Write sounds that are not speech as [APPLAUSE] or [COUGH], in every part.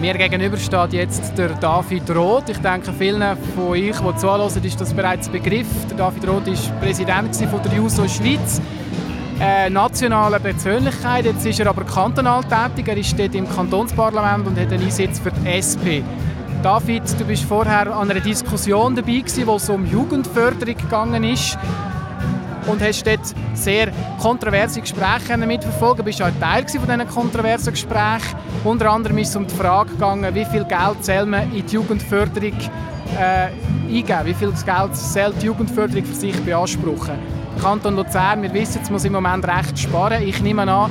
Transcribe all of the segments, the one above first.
Mir gegenüber steht jetzt der David Roth. Ich denke, vielen von euch, die zuhören, ist das bereits Begriff. Der David Roth war Präsident der JUSO Schweiz. Eine nationale Persönlichkeit. Jetzt ist er aber kantonal tätig. Er ist dort im Kantonsparlament und hat einen Einsatz für die SP. David, du bist vorher an einer Diskussion dabei, gewesen, wo es um Jugendförderung ist und hast dort sehr kontroverse Gespräche mitverfolgt. Du bist auch Teil von diesen kontroversen Gesprächen. Unter anderem ist es um die Frage gegangen, wie viel Geld soll man in die Jugendförderung äh, eingeben, wie viel Geld soll die Jugendförderung für sich beanspruchen. Der Kanton Luzern, wir wissen, es muss im Moment recht sparen. Ich nehme an,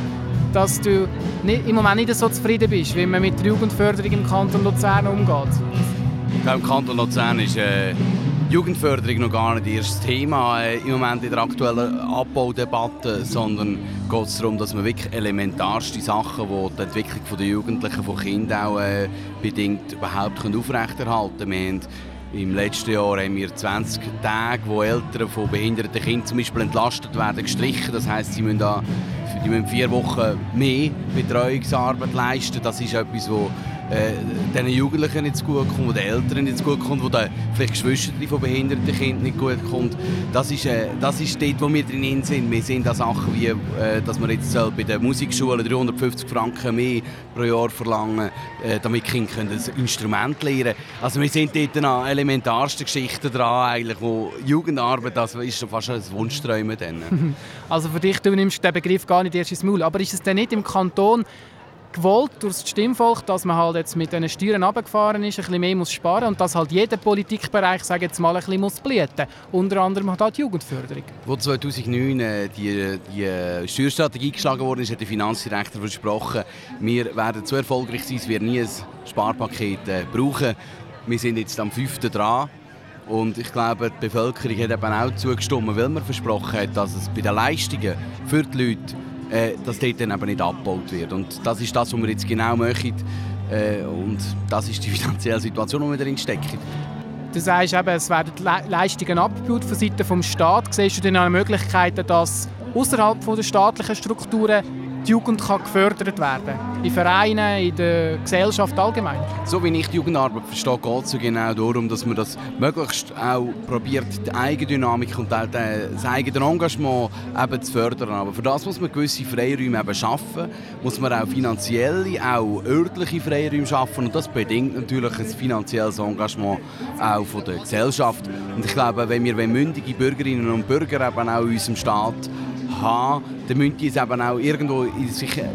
dass du nicht, im Moment nicht so zufrieden bist, wie man mit der Jugendförderung im Kanton Luzern umgeht. Ich glaube, im Kanton Luzern ist äh, Jugendförderung noch gar nicht das Thema äh, im Moment in der aktuellen Abbaudebatte, sondern geht es darum, dass man wirklich elementarste Sachen, die die Entwicklung der Jugendlichen, von Kindern auch äh, bedingt, überhaupt aufrechterhalten können. Im letzten Jahr haben wir 20 Tage, wo Eltern von behinderten Kindern zum Beispiel entlastet werden, gestrichen. Das heisst, sie müssen, da, die müssen vier Wochen mehr Betreuungsarbeit leisten. Das ist etwas, das äh, den Jugendlichen nicht gut kommt, den Eltern nicht zu gut kommt, wo den vielleicht Geschwistern von behinderten Kindern nicht gut kommt. Das ist, äh, das ist dort, wo wir drin sind. Wir sehen da Sachen wie, äh, dass wir jetzt bei den Musikschulen 350 Franken mehr pro Jahr verlangen, äh, damit Kinder können das Instrument lernen können. Also wir sind dort an elementarsten Geschichten dran, eigentlich, wo Jugendarbeit, das ist schon fast ein Wunschträumen. [LAUGHS] Also für dich, du nimmst den Begriff gar nicht erst ins Maul. Aber ist es denn nicht im Kanton gewollt durch das Stimmvolk, dass man halt jetzt mit den Steuern runtergefahren ist, ein bisschen mehr muss sparen und dass halt jeder Politikbereich, sage jetzt mal, ein bisschen muss blüten. Unter anderem halt die Jugendförderung. Wo 2009 äh, die, die äh, Steuerstrategie geschlagen wurde, hat der Finanzdirektor versprochen, wir werden so erfolgreich sein, wir nie ein Sparpaket äh, brauchen. Wir sind jetzt am 5. dran. Und ich glaube, die Bevölkerung hat eben auch zugestimmt, weil man versprochen hat, dass es bei den Leistungen für die Leute äh, dass dort dann eben nicht abgebaut wird. Und das ist das, was wir jetzt genau möchten. Äh, und das ist die [LAUGHS] finanzielle Situation, in der wir drin stecken. Du sagst eben, es werden Leistungen abgebaut von Seiten des Staates. Siehst du denn auch Möglichkeiten, dass außerhalb der staatlichen Strukturen die Jugend kann gefördert werden In Vereinen, in der Gesellschaft allgemein. So wie ich die Jugendarbeit verstehe, geht es genau darum, dass man das möglichst auch probiert, die Eigendynamik und auch das eigene Engagement eben zu fördern. Aber für das muss man gewisse Freiräume eben schaffen, muss man auch finanzielle, auch örtliche Freiräume schaffen und das bedingt natürlich ein finanzielles Engagement auch von der Gesellschaft. Und ich glaube, wenn wir mündige Bürgerinnen und Bürger eben auch in unserem Staat haben, dann müssen die es eben auch irgendwo in sich, äh,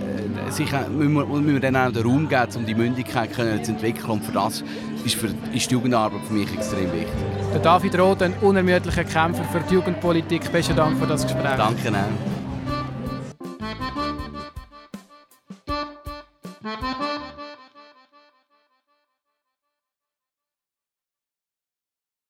sich äh, müssen, wir, müssen wir dann auch den Raum geben, um die Mündigkeit können zu entwickeln. Und für das ist, für, ist die Jugendarbeit für mich extrem wichtig. Der David Roth, ein unermüdlicher Kämpfer für die Jugendpolitik. Besten Dank für das Gespräch. Danke auch.